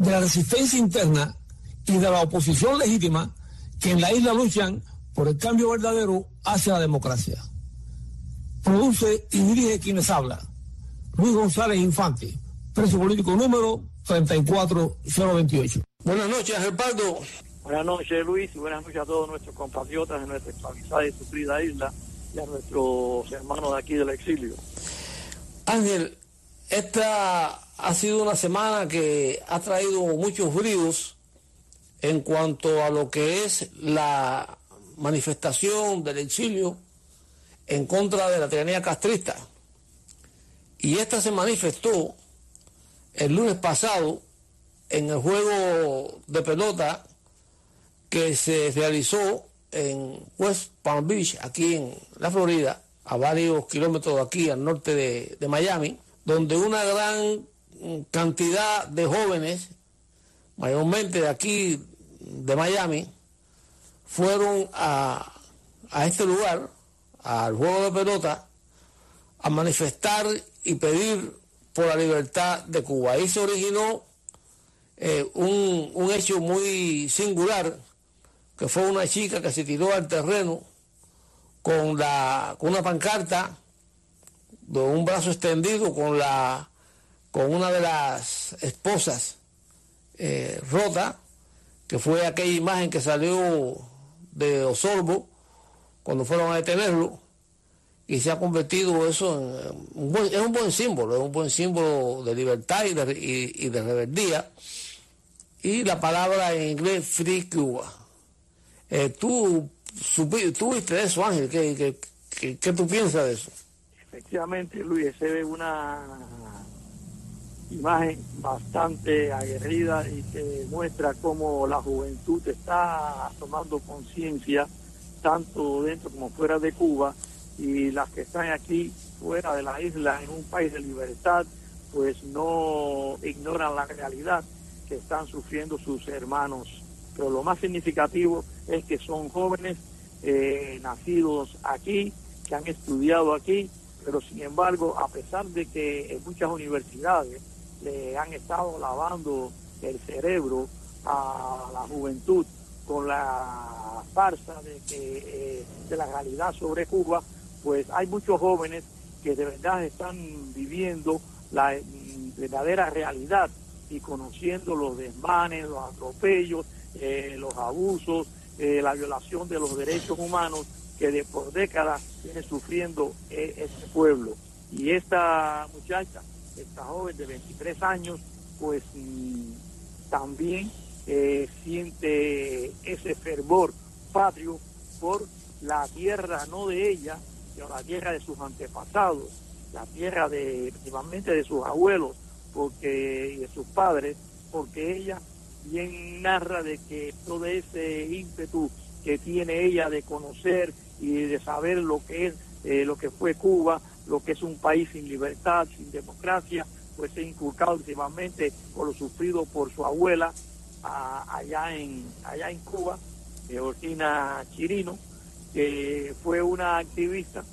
de la resistencia interna y de la oposición legítima que en la isla luchan por el cambio verdadero hacia la democracia. Produce y dirige quienes habla. Luis González Infante, preso político número 34028. Buenas noches, Gerpardo. Buenas noches, Luis, y buenas noches a todos nuestros compatriotas de nuestra esclavizada y sufrida isla y a nuestros hermanos de aquí del exilio. Ángel, esta ha sido una semana que ha traído muchos bríos en cuanto a lo que es la manifestación del exilio en contra de la tiranía castrista. Y esta se manifestó el lunes pasado en el juego de pelota que se realizó en West Palm Beach, aquí en la Florida, a varios kilómetros de aquí al norte de, de Miami, donde una gran cantidad de jóvenes, mayormente de aquí de Miami, fueron a, a este lugar, al juego de pelota, a manifestar y pedir por la libertad de Cuba. Ahí se originó eh, un, un hecho muy singular, que fue una chica que se tiró al terreno con, la, con una pancarta de un brazo extendido con la con una de las esposas eh, rota, que fue aquella imagen que salió de Osorbo cuando fueron a detenerlo, y se ha convertido eso en un buen, es un buen símbolo, es un buen símbolo de libertad y de, y, de rebeldía. Y la palabra en inglés Free Cuba. Eh, tú, tú viste eso, Ángel, ¿Qué, qué, qué tú piensas de eso? Efectivamente, Luis, se ve una imagen bastante aguerrida y que muestra cómo la juventud está tomando conciencia tanto dentro como fuera de Cuba y las que están aquí fuera de la isla en un país de libertad pues no ignoran la realidad que están sufriendo sus hermanos. Pero lo más significativo es que son jóvenes eh, nacidos aquí, que han estudiado aquí, pero sin embargo, a pesar de que en muchas universidades le han estado lavando el cerebro a la juventud con la farsa de que eh, de la realidad sobre Cuba, pues hay muchos jóvenes que de verdad están viviendo la verdadera realidad y conociendo los desmanes, los atropellos, eh, los abusos, eh, la violación de los derechos humanos que de por décadas viene sufriendo este pueblo. Y esta muchacha esta joven de 23 años, pues mm, también eh, siente ese fervor patrio por la tierra, no de ella, sino la tierra de sus antepasados, la tierra de, efectivamente de sus abuelos porque, y de sus padres, porque ella bien narra de que todo ese ímpetu que tiene ella de conocer y de saber lo que es, eh, lo que fue Cuba, lo que es un país sin libertad, sin democracia, pues se inculcado últimamente por lo sufrido por su abuela allá en allá en Cuba, Georgina Chirino, que fue una activista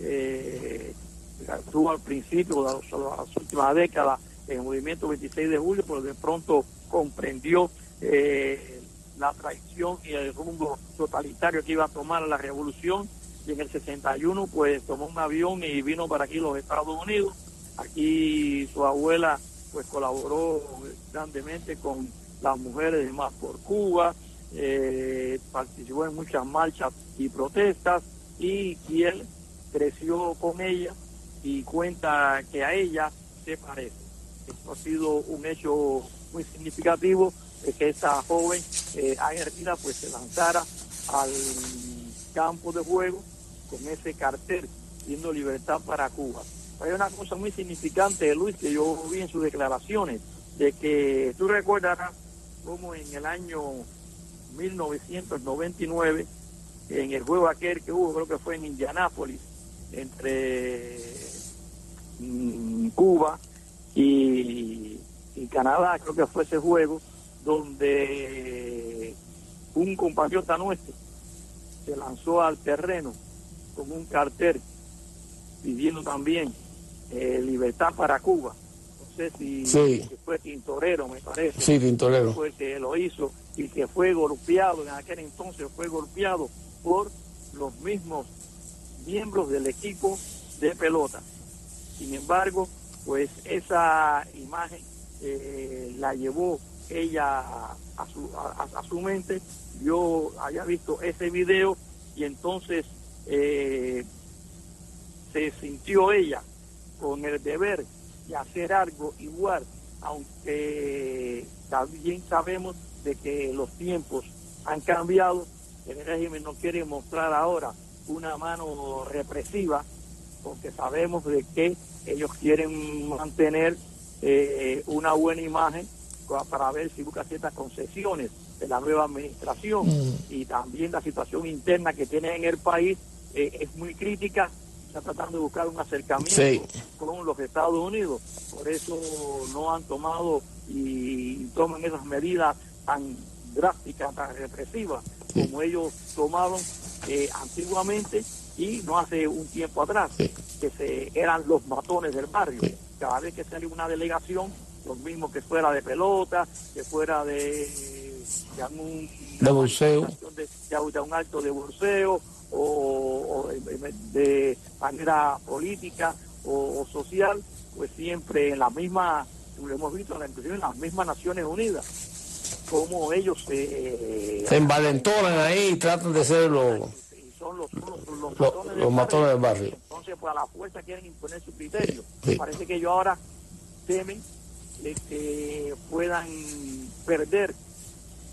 eh, estuvo al principio de las, últimas décadas en el movimiento 26 de julio, pero de pronto comprendió eh, la traición y el rumbo totalitario que iba a tomar la revolución y en el 61 pues tomó un avión y vino para aquí los Estados Unidos. Aquí su abuela pues colaboró grandemente con las mujeres Más por Cuba, eh, participó en muchas marchas y protestas y, él creció con ella y cuenta que a ella se parece. Esto ha sido un hecho muy significativo de que esta joven eh, pues se lanzara al campo de juego con ese cartel pidiendo libertad para Cuba. Hay una cosa muy significante, Luis, que yo vi en sus declaraciones, de que tú recordarás como en el año 1999, en el juego aquel que hubo, creo que fue en Indianápolis, entre mm, Cuba y Canadá, creo que fue ese juego, donde un compatriota nuestro se lanzó al terreno con un cartel pidiendo también eh, libertad para Cuba. No sé si, Sí. si fue Tintorero, me parece. Sí, Tintorero. Fue el que lo hizo y que fue golpeado, en aquel entonces fue golpeado por los mismos miembros del equipo de pelota. Sin embargo, pues esa imagen eh, la llevó ella a su, a, su mente. Yo había visto ese video y entonces eh, se sintió ella con el deber de hacer algo igual, aunque también sabemos de que los tiempos han cambiado, el régimen no quiere mostrar ahora una mano represiva, porque sabemos de que ellos quieren mantener eh, una buena imagen para ver si busca ciertas concesiones de la nueva administración. Y también la situación interna que tiene en el país eh, es muy crítica. Está tratando de buscar un acercamiento Sí. con los Estados Unidos. Por eso no han tomado y toman esas medidas tan drásticas tan represivas como ellos tomaron eh, antiguamente y no hace un tiempo atrás Sí. que se eran los matones del barrio. Cada vez que sale una delegación lo mismo que fuera de pelota que fuera de, de algún De bolseo. de, de- un acto de bolseo o, o de, de manera política o, o social, pues siempre en la misma, lo hemos visto inclusive en las mismas Naciones Unidas, como ellos se, Se envalentonan ahí y tratan de ser los... y son los, son los, los Los- matones, los matones del barrio. Entonces, pues a la fuerza quieren imponer su criterio. Sí. Parece que ellos ahora temen de que puedan perder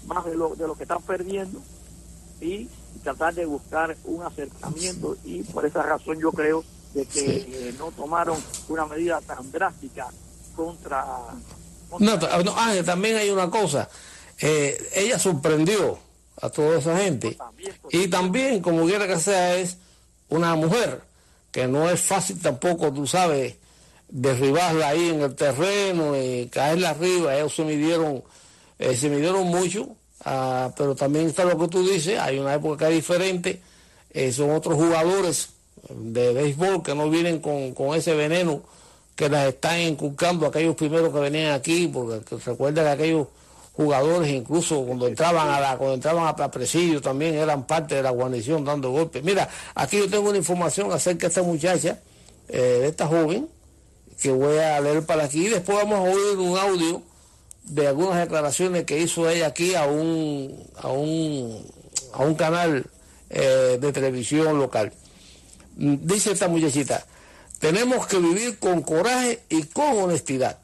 más de lo, de lo que están perdiendo y tratar de buscar un acercamiento y por esa razón yo creo de que eh, no tomaron una medida tan drástica contra, contra No, no, Ángel, también hay una cosa. Eh, ella sorprendió a toda esa gente. También. Y también, como quiera que sea, es una mujer, que no es fácil tampoco, tú sabes, derribarla ahí en el terreno y caerla arriba. Ellos se midieron, eh, se midieron mucho, ah, pero también está lo que tú dices, hay una época diferente, eh, son otros jugadores de béisbol que no vienen con, con ese veneno que las están inculcando aquellos primeros que venían aquí, porque que recuerda que aquellos jugadores incluso cuando entraban a la, cuando entraban a presidio también eran parte de la guarnición dando golpes. Mira, aquí yo tengo una información acerca de esta muchacha, eh, de esta joven, que voy a leer para aquí, y después vamos a oír un audio de algunas declaraciones que hizo ella aquí a un a un a un canal eh, de televisión local. Mm, Dice esta muchachita, tenemos que vivir con coraje y con honestidad.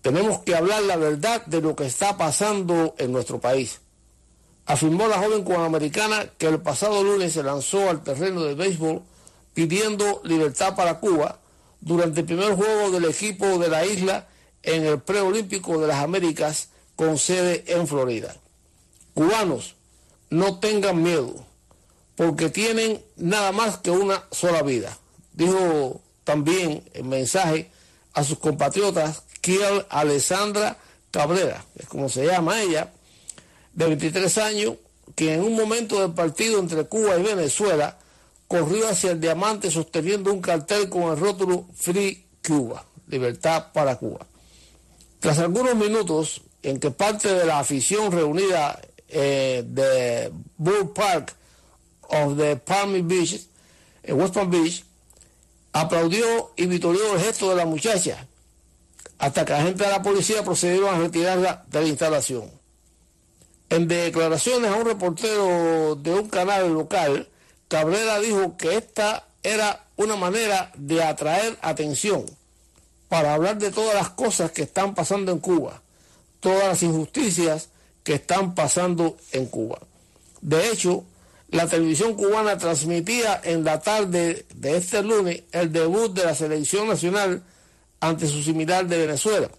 Tenemos que hablar la verdad de lo que está pasando en nuestro país. Afirmó la joven cubanoamericana que el pasado lunes se lanzó al terreno de béisbol pidiendo libertad para Cuba durante el primer juego del equipo de la isla en el preolímpico de las Américas con sede en Florida. Cubanos, no tengan miedo, porque tienen nada más que una sola vida. Dijo también el mensaje a sus compatriotas Kiel Alessandra Cabrera, es como se llama ella, de 23 años, que en un momento del partido entre Cuba y Venezuela corrió hacia el diamante sosteniendo un cartel con el rótulo Free Cuba, libertad para Cuba. Tras algunos minutos en que parte de la afición reunida eh, de Bull Park of the Palm Beach, en West Palm Beach, aplaudió y vitorió el gesto de la muchacha, hasta que agentes de la policía procedieron a retirarla de la instalación. En declaraciones a un reportero de un canal local, Cabrera dijo que esta era una manera de atraer atención para hablar de todas las cosas que están pasando en Cuba, todas las injusticias que están pasando en Cuba. De hecho, la televisión cubana transmitía en la tarde de este lunes el debut de la selección nacional ante su similar de Venezuela,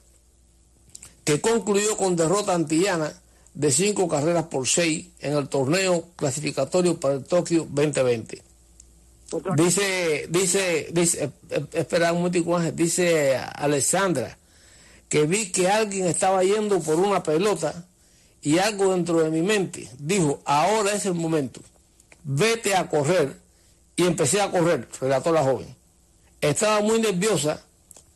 que concluyó con derrota antillana de cinco carreras por seis en el torneo clasificatorio para el Tokio 2020. Dice, dice, dice, eh, eh, espera un momentico, dice Alexandra, que vi que alguien estaba yendo por una pelota y algo dentro de mi mente dijo, ahora es el momento, vete a correr. Y empecé a correr, relató la joven. Estaba muy nerviosa,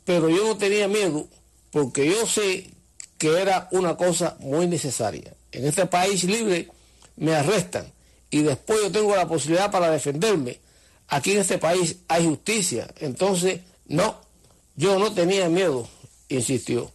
pero yo no tenía miedo porque yo sé que era una cosa muy necesaria. En este país libre me arrestan y después yo tengo la posibilidad para defenderme aquí en este país hay justicia. Entonces, no, yo no tenía miedo, insistió.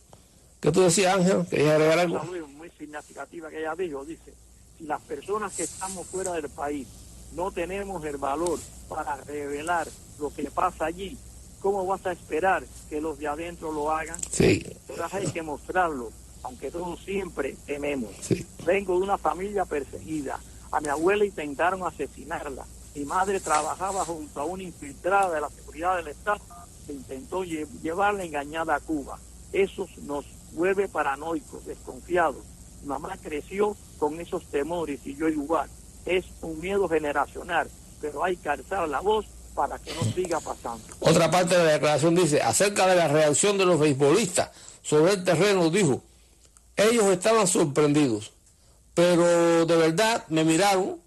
¿Qué tú decías, Ángel? ¿Querías agregar algo? Muy significativa que ella dijo, dice, si las personas que estamos fuera del país no tenemos el valor para revelar lo que pasa allí, ¿cómo vas a esperar que los de adentro lo hagan? Sí. Entonces hay que mostrarlo, aunque todos siempre tememos. Vengo de una familia perseguida. A mi abuela intentaron asesinarla mi madre trabajaba junto a una infiltrada de la seguridad del Estado que intentó llevarla engañada a Cuba. Eso nos vuelve paranoicos, desconfiados. Mi mamá creció con esos temores y yo igual. Es un miedo generacional, pero hay que alzar la voz para que no siga pasando. Otra parte de la declaración dice, acerca de la reacción de los beisbolistas sobre el terreno, dijo, ellos estaban sorprendidos, pero de verdad me miraron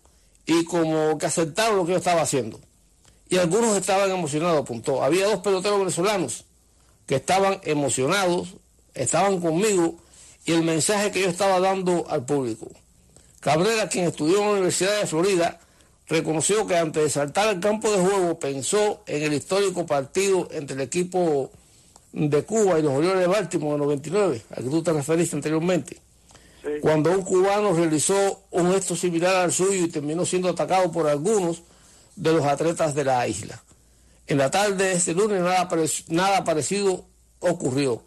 y como que aceptaron lo que yo estaba haciendo. Y algunos estaban emocionados, apuntó. Había dos peloteros venezolanos que estaban emocionados, estaban conmigo y el mensaje que yo estaba dando al público. Cabrera, quien estudió en la Universidad de Florida, reconoció que antes de saltar al campo de juego pensó en el histórico partido entre el equipo de Cuba y los Orioles de Baltimore en 99, al que tú te referiste anteriormente cuando un cubano realizó un gesto similar al suyo y terminó siendo atacado por algunos de los atletas de la isla. En la tarde de este lunes nada, parecido ocurrió.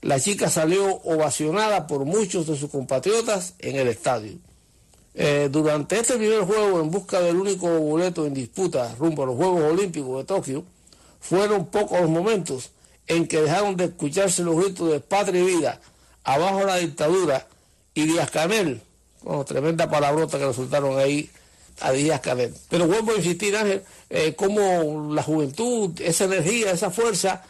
La chica salió ovacionada por muchos de sus compatriotas en el estadio. Eh, durante este primer juego, en busca del único boleto en disputa rumbo a los Juegos Olímpicos de Tokio, fueron pocos los momentos en que dejaron de escucharse los gritos de patria y vida abajo la dictadura y Díaz Canel. Bueno, tremenda palabrota que resultaron ahí a Díaz Canel. Pero vuelvo a insistir, Ángel, eh, cómo la juventud, esa energía, esa fuerza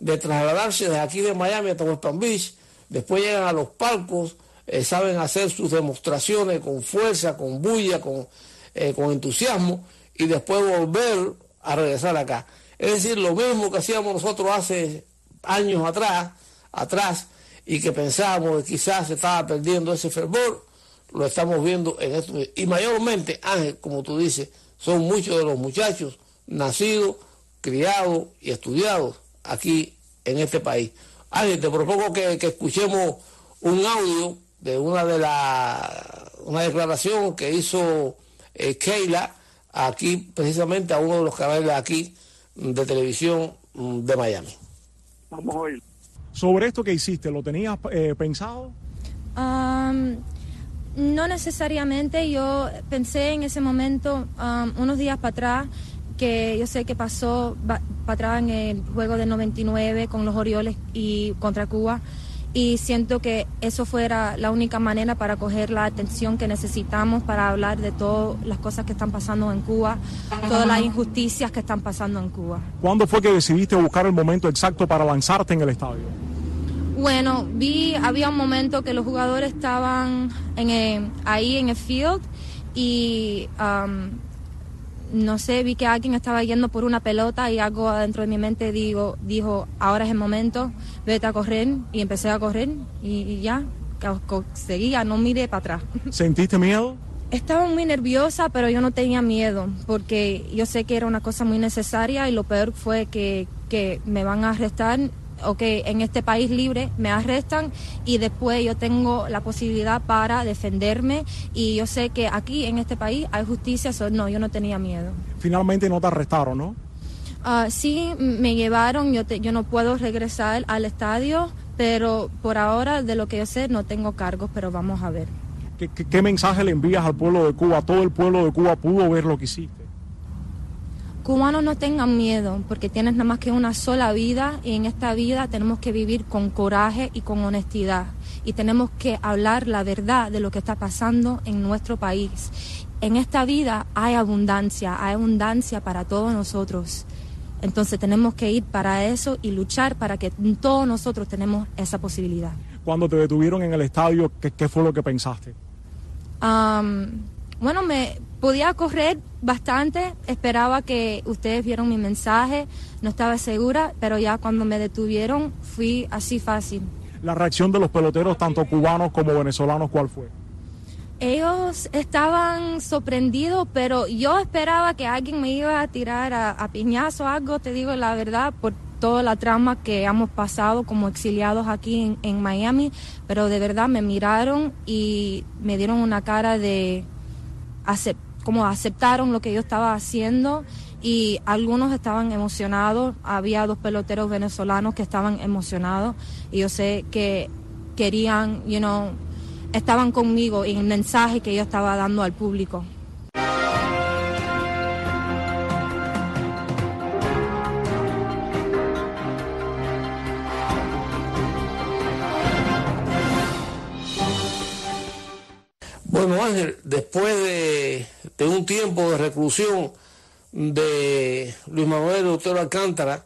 de trasladarse desde aquí de Miami hasta West Palm Beach, después llegan a los palcos, eh, saben hacer sus demostraciones con fuerza, con bulla, con, eh, con entusiasmo, y después volver a regresar acá. Es decir, lo mismo que hacíamos nosotros hace años atrás, atrás, y que pensábamos que quizás se estaba perdiendo ese fervor, lo estamos viendo en esto. Y mayormente, Ángel, como tú dices, son muchos de los muchachos nacidos, criados y estudiados aquí en este país. Ángel, te propongo que, escuchemos un audio de una de las una declaración que hizo eh, Keila aquí precisamente a uno de los canales aquí de televisión mm, de Miami. Vamos a oír sobre esto que hiciste, ¿lo tenías eh, pensado? no necesariamente, yo pensé en ese momento, unos días para atrás, que yo sé que pasó para atrás en el juego del 99 con los Orioles y contra Cuba y siento que eso fuera la única manera para coger la atención que necesitamos para hablar de todas las cosas que están pasando en Cuba, todas las injusticias que están pasando en Cuba. ¿Cuándo fue que decidiste buscar el momento exacto para lanzarte en el estadio? Bueno, vi, había un momento que los jugadores estaban en ahí en el field y um, no sé, vi que alguien estaba yendo por una pelota y algo adentro de mi mente digo, dijo, ahora es el momento, vete a correr y empecé a correr y, ya, seguía, no miré para atrás. ¿Sentiste miedo? Estaba muy nerviosa, pero yo no tenía miedo porque yo sé que era una cosa muy necesaria y lo peor fue que, que me van a arrestar o que en este país libre me arrestan y después yo tengo la posibilidad para defenderme y yo sé que aquí en este país hay justicia, no, yo no tenía miedo. Finalmente no te arrestaron, ¿no? Uh, sí, me llevaron, yo, yo no puedo regresar al estadio, pero por ahora de lo que yo sé no tengo cargos, pero vamos a ver. ¿Qué, qué mensaje le envías al pueblo de Cuba? Todo el pueblo de Cuba pudo ver lo que hiciste cubanos no tengan miedo, porque tienes nada más que una sola vida y en esta vida tenemos que vivir con coraje y con honestidad. y tenemos que hablar la verdad de lo que está pasando en nuestro país. En esta vida hay abundancia, hay abundancia para todos nosotros. Entonces tenemos que ir para eso y luchar para que todos nosotros tenemos esa posibilidad. Cuando te detuvieron en el estadio, ¿qué, qué fue lo que pensaste? Um, bueno, me podía correr bastante, esperaba que ustedes vieron mi mensaje, no estaba segura, pero ya cuando me detuvieron fui así fácil. La reacción de los peloteros, tanto cubanos como venezolanos, ¿cuál fue? Ellos estaban sorprendidos, pero yo esperaba que alguien me iba a tirar a, a piñazo o algo, te digo la verdad, por toda la trama que hemos pasado como exiliados aquí en, en Miami, pero de verdad me miraron y me dieron una cara de acep- como aceptaron lo que yo estaba haciendo y algunos estaban emocionados, había dos peloteros venezolanos que estaban emocionados y yo sé que querían, you know, estaban conmigo en el mensaje que yo estaba dando al público. Bueno, después de, un tiempo de reclusión de Luis Manuel Otero Alcántara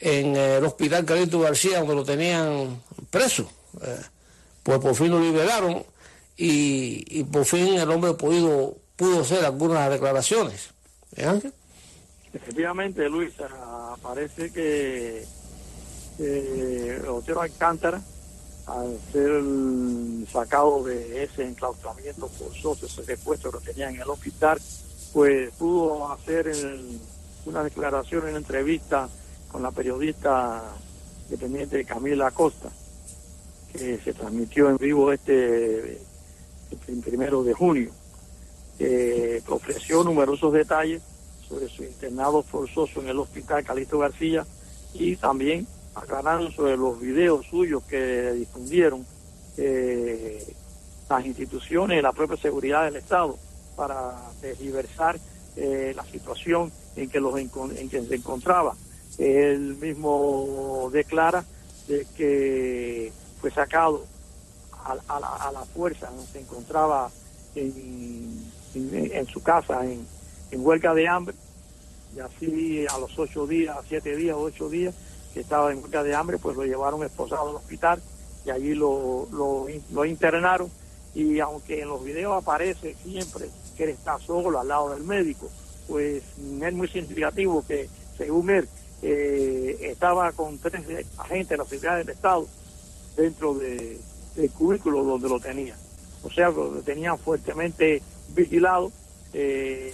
en eh, el hospital Carlito García, donde lo tenían preso, eh, pues por fin lo liberaron y, por fin el hombre pudo hacer algunas declaraciones. ¿Eh? Efectivamente, Luis, parece que eh, Otero Alcántara, al ser sacado de ese enclaustramiento forzoso, ese secuestro que tenía en el hospital, pues pudo hacer una declaración en entrevista con la periodista independiente Camila Acosta, que se transmitió en vivo este el primero de junio, que ofreció numerosos detalles sobre su internado forzoso en el hospital Calixto García y también aclararon sobre los videos suyos que difundieron eh, las instituciones y la propia seguridad del Estado para tergiversar eh, la situación en que, los en que se encontraba. Él mismo declara de que fue sacado a, a la, a la fuerza, ¿no? se encontraba en, en- su casa en, en huelga de hambre y así a los ocho días, siete días, ocho días que estaba en huelga de hambre, pues lo llevaron esposado al hospital y allí lo, lo, internaron y aunque en los videos aparece siempre que él está solo al lado del médico, pues es muy significativo que según él eh, estaba con tres agentes de la seguridad del Estado dentro de, del cubículo donde lo tenía. O sea, lo tenían fuertemente vigilado. Eh,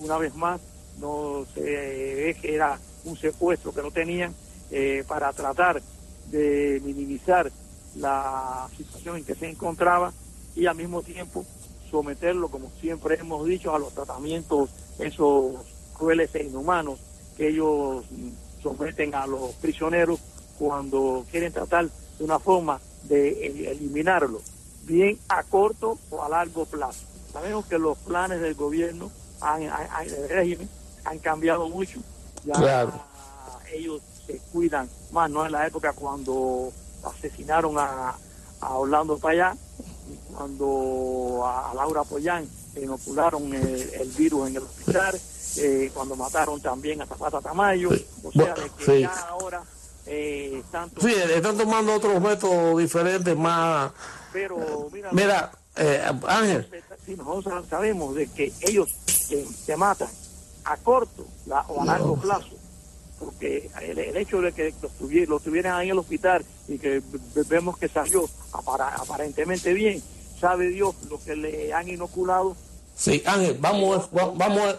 una vez más, no se ve que era un secuestro que no tenían eh, para tratar de minimizar la situación en que se encontraba y al mismo tiempo someterlo, como siempre hemos dicho, a los tratamientos esos crueles e inhumanos que ellos someten a los prisioneros cuando quieren tratar de una forma de el- eliminarlo, bien a corto o a largo plazo. Sabemos que los planes del gobierno, han, han- han- del régimen, han cambiado mucho. Ya Claro. ellos se cuidan más, no en la época cuando asesinaron a, a Orlando Payá, cuando a, a Laura Pollán inocularon el, el virus en el hospital, eh, cuando mataron también a Zapata Tamayo, o sea, de que Sí. ya ahora eh, tanto, Sí, están tomando otros métodos diferentes, más... pero mira, Mira, eh, Ángel, si nosotros sabemos de que ellos eh, se matan a corto la- o a largo plazo, porque el, el hecho de que lo, lo tuvieran ahí en el hospital y que vemos que salió aparentemente bien, sabe Dios lo que le han inoculado. sí, Ángel, vamos, va- vamos, a-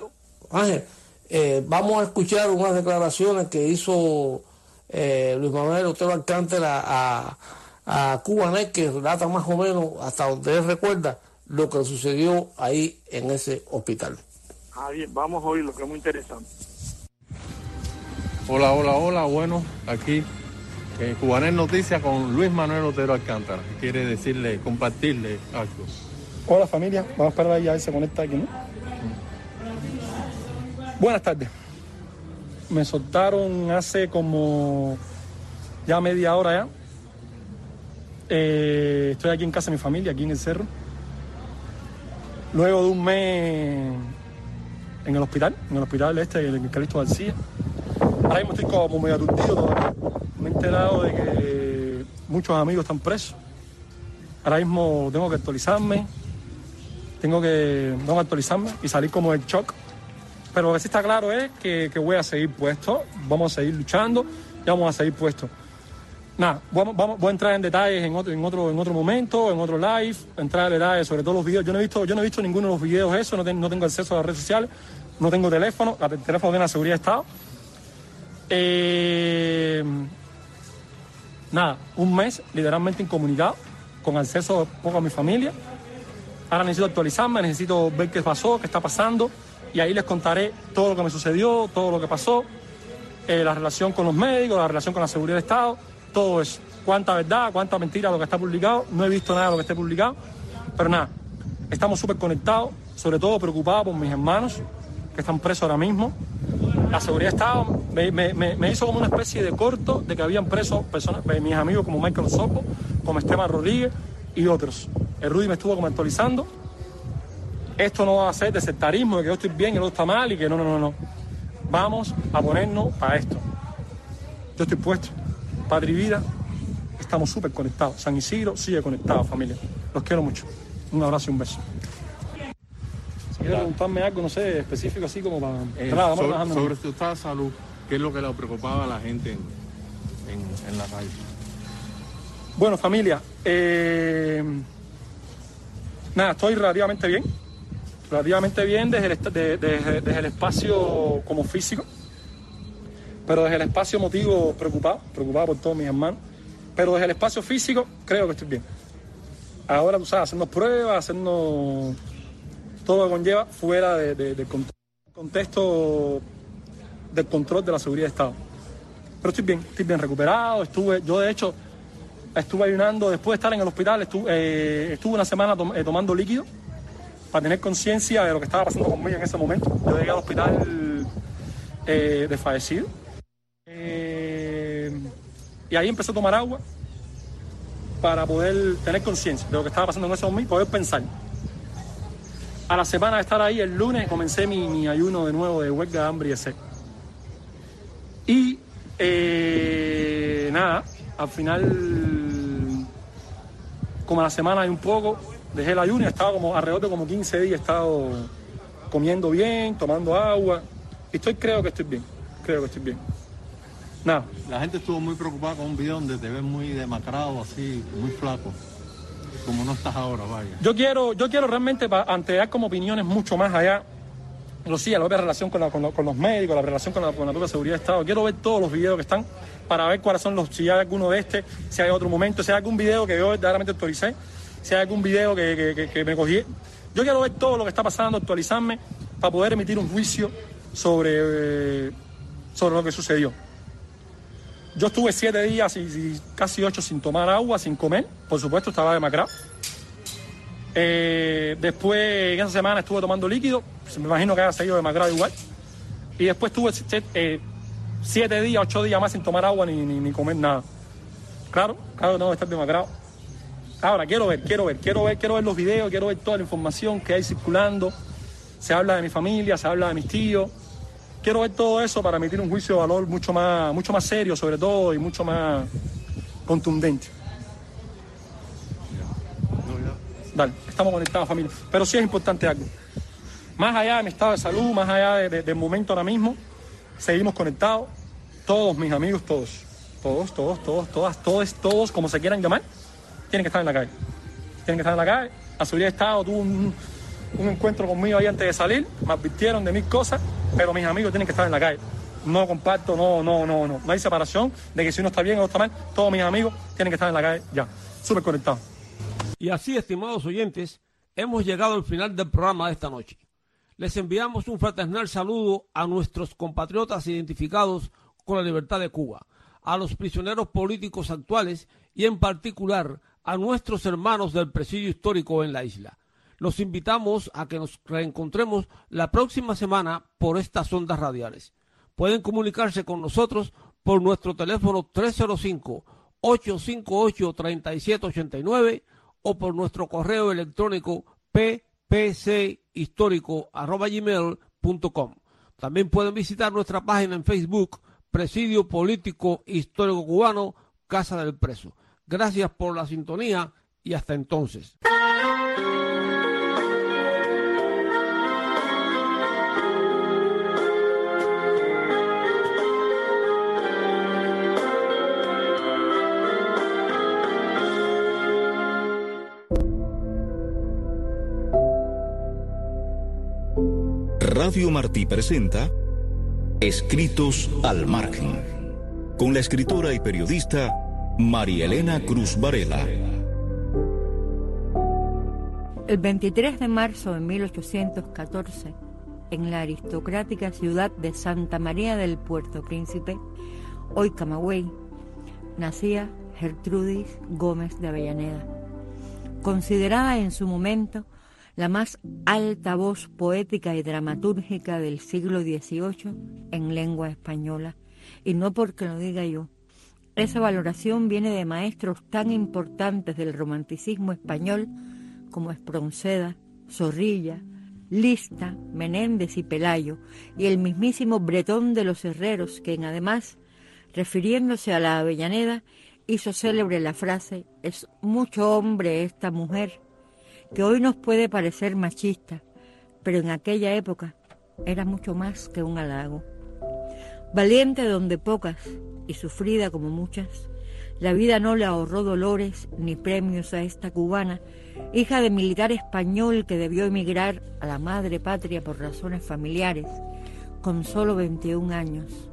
Ángel, eh, vamos a escuchar unas declaraciones que hizo eh, Luis Manuel Otero Alcántara a, a Cubanet, que relata más o menos hasta donde él recuerda lo que sucedió ahí en ese hospital. Ah, bien, vamos a oír lo que es muy interesante. Hola, hola, hola. Bueno, aquí en Cubanet Noticias con Luis Manuel Otero Alcántara. Quiere decirle, compartirle algo. Hola familia, vamos a esperar ahí a ver si se conecta aquí, ¿no? Buenas tardes. Me soltaron hace como ya media hora ya. Eh, estoy aquí en casa de mi familia, aquí en el cerro. Luego de un mes en el hospital, en el hospital este, el Calixto García. Ahora mismo estoy como medio aturdido todavía. Me he enterado de que muchos amigos están presos. Ahora mismo tengo que actualizarme, tengo que, tengo que actualizarme y salir como del shock. Pero lo que sí está claro es que, que voy a seguir puesto, vamos a seguir luchando y vamos a seguir puestos. Nada, vamos, vamos, voy a entrar en detalles en otro, en otro, en otro momento, en otro live, entrar en detalles sobre todos los videos. Yo no he visto, yo no he visto ninguno de los videos eso, no, ten- no tengo acceso a las redes sociales, no tengo teléfono, el teléfono tiene la seguridad de Estado. Eh, nada, un mes literalmente incomunicado, con acceso poco a mi familia. Ahora necesito actualizarme, necesito ver qué pasó, qué está pasando, y ahí les contaré todo lo que me sucedió, todo lo que pasó, eh, la relación con los médicos, la relación con la seguridad de Estado, todo eso. Cuánta verdad, cuánta mentira lo que está publicado. No he visto nada de lo que esté publicado, pero nada, estamos súper conectados, sobre todo preocupados por mis hermanos que están presos ahora mismo. La seguridad de Estado me, me- me- hizo como una especie de corto de que habían presos personas, eh, mis amigos como Michael Sopo, como Esteban Rodríguez y otros. El Rudy me estuvo como actualizando. Esto no va a ser desertarismo, de que yo estoy bien y el otro está mal y que no, no, no, no. Vamos a ponernos para esto. Yo estoy puesto. Padre y vida, estamos súper conectados. San Isidro sigue conectado, familia. Los quiero mucho. Un abrazo y un beso. Quieres preguntarme algo, no sé, específico así como para... Eh, sobre, sobre su estado de salud, ¿qué es lo que le preocupaba a la gente en, en- en la calle? Bueno, familia, eh, nada, estoy relativamente bien. Relativamente bien desde el, de- de- desde el espacio como físico, pero desde el espacio emotivo preocupado, preocupado por todos mis hermanos. Pero desde el espacio físico creo que estoy bien. Ahora, tú sabes, haciendo pruebas, haciendo todo lo conlleva fuera de- de- cont- contexto del control de la seguridad de Estado. Pero estoy bien, estoy bien recuperado. Estuve, yo de hecho, estuve ayunando después de estar en el hospital, estuve, eh, una semana eh, tomando líquido para tener conciencia de lo que estaba pasando conmigo en ese momento. Yo llegué al hospital eh, desfallecido. Eh, y ahí empecé a tomar agua para poder tener conciencia de lo que estaba pasando en ese momento y poder pensar. A la semana de estar ahí, el lunes, comencé mi, ayuno de nuevo de huelga, hambre y sed. Y eh, nada, al final, como a la semana y un poco, dejé el ayuno y estaba como alrededor de como 15 días, he estado comiendo bien, tomando agua. Y estoy, creo que estoy bien, creo que estoy bien. Nada, La gente estuvo muy preocupada con un video donde te ves muy demacrado, así, muy flaco. Como no estás ahora, vaya. yo quiero, yo quiero realmente antear como opiniones mucho más allá. Sí, la propia relación con, la- con lo- con los médicos, la relación con la, con la propia seguridad de Estado. Quiero ver todos los videos que están para ver cuáles son los, si hay alguno de este, si hay otro momento, si hay algún video que yo verdaderamente actualicé, si hay algún video que, que- que- que me cogí. Yo quiero ver todo lo que está pasando, actualizarme, para poder emitir un juicio sobre, eh, sobre lo que sucedió. Yo estuve siete días y, casi ocho sin tomar agua, sin comer. Por supuesto, estaba demacrado. Eh, después, en esa semana estuve tomando líquido. me imagino que haya seguido demacrado igual. Y después estuve siete, eh, días, ocho días más sin tomar agua ni, ni, ni comer nada. Claro, claro, que estar demacrado. Ahora, quiero ver, quiero ver, quiero ver, quiero ver los videos, quiero ver toda la información que hay circulando. Se habla de mi familia, se habla de mis tíos. Quiero ver todo eso para emitir un juicio de valor mucho más, mucho más serio, sobre todo, y mucho más contundente. Dale, estamos conectados, familia. Pero sí es importante algo. Más allá de mi estado de salud, más allá de- de- del momento ahora mismo, seguimos conectados. Todos mis amigos, todos. Todos, todos, todos, todas, todos, todos, como se quieran llamar, tienen que estar en la calle. Tienen que estar en la calle. La seguridad de Estado tuvo un, un encuentro conmigo ahí antes de salir, me advirtieron de mil cosas, pero mis amigos tienen que estar en la calle. No comparto, no, no, no, no. No hay separación de que si uno está bien o está mal, todos mis amigos tienen que estar en la calle ya. Súper conectados. Y así, estimados oyentes, hemos llegado al final del programa de esta noche. Les enviamos un fraternal saludo a nuestros compatriotas identificados con la libertad de Cuba, a los prisioneros políticos actuales y en particular a nuestros hermanos del presidio histórico en la isla. Los invitamos a que nos reencontremos la próxima semana por estas ondas radiales. Pueden comunicarse con nosotros por nuestro teléfono 305 858-3789 o por nuestro correo electrónico ppchistórico.com. También pueden visitar nuestra página en Facebook, Presidio Político Histórico Cubano, Casa del Preso. Gracias por la sintonía y hasta entonces. Radio Martí presenta Escritos al margen, con la escritora y periodista María Elena Cruz Varela. El 23 de marzo de 1814, en la aristocrática ciudad de Santa María del Puerto Príncipe, hoy Camagüey, nacía Gertrudis Gómez de Avellaneda, considerada en su momento la más alta voz poética y dramatúrgica del siglo XVIII en lengua española, y no porque lo diga yo. Esa valoración viene de maestros tan importantes del romanticismo español como Espronceda, Zorrilla, Lista, Menéndez y Pelayo, y el mismísimo Bretón de los Herreros, quien además, refiriéndose a la Avellaneda, hizo célebre la frase, es mucho hombre esta mujer, que hoy nos puede parecer machista, pero en aquella época era mucho más que un halago. Valiente donde pocas y sufrida como muchas, la vida no le ahorró dolores ni premios a esta cubana, hija de militar español que debió emigrar a la madre patria por razones familiares, con solo 21 años,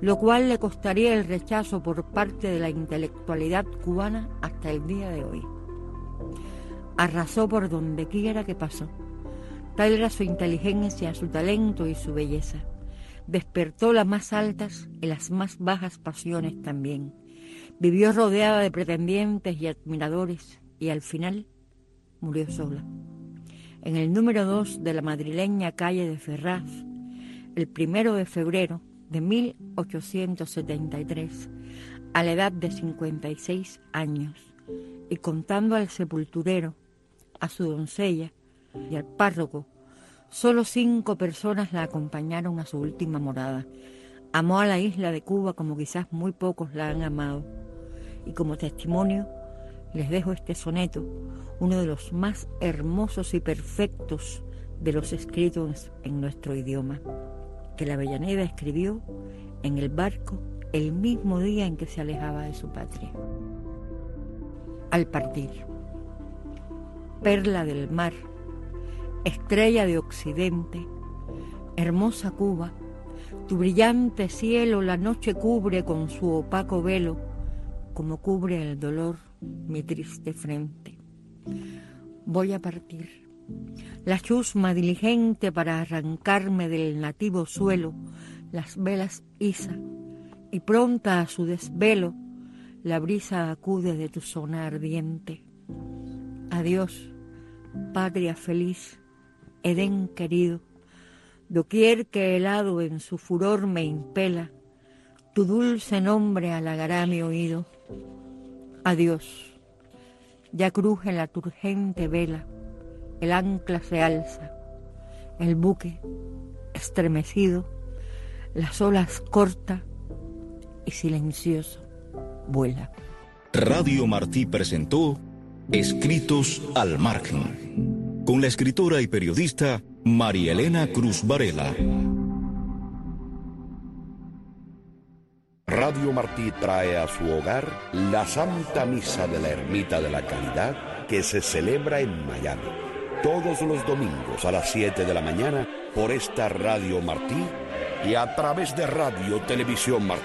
lo cual le costaría el rechazo por parte de la intelectualidad cubana hasta el día de hoy arrasó por donde quiera que pasó. Tal era su inteligencia, su talento y su belleza. Despertó las más altas y las más bajas pasiones también. Vivió rodeada de pretendientes y admiradores y al final murió sola. En el número 2 de la madrileña calle de Ferraz, el primero de febrero de 1873, a la edad de 56 años, y contando al sepulturero a su doncella y al párroco. Solo cinco personas la acompañaron a su última morada. Amó a la isla de Cuba como quizás muy pocos la han amado. Y como testimonio les dejo este soneto, uno de los más hermosos y perfectos de los escritos en nuestro idioma, que la Avellaneda escribió en el barco el mismo día en que se alejaba de su patria. Al partir perla del mar, estrella de occidente, hermosa Cuba, tu brillante cielo la noche cubre con su opaco velo, como cubre el dolor mi triste frente. Voy a partir, la chusma diligente para arrancarme del nativo suelo, las velas iza, y pronta a su desvelo, la brisa acude de tu zona ardiente. Adiós, patria feliz, Edén querido, doquier que helado en su furor me impela, tu dulce nombre halagará mi oído. Adiós, ya cruje la turgente vela, el ancla se alza, el buque, estremecido, las olas corta y silencioso, vuela. Radio Martí presentó Escritos al margen, con la escritora y periodista María Elena Cruz Varela. Radio Martí trae a su hogar la Santa Misa de la Ermita de la Caridad que se celebra en Miami. Todos los domingos a las 7 de la mañana por esta Radio Martí y a través de Radio Televisión Martí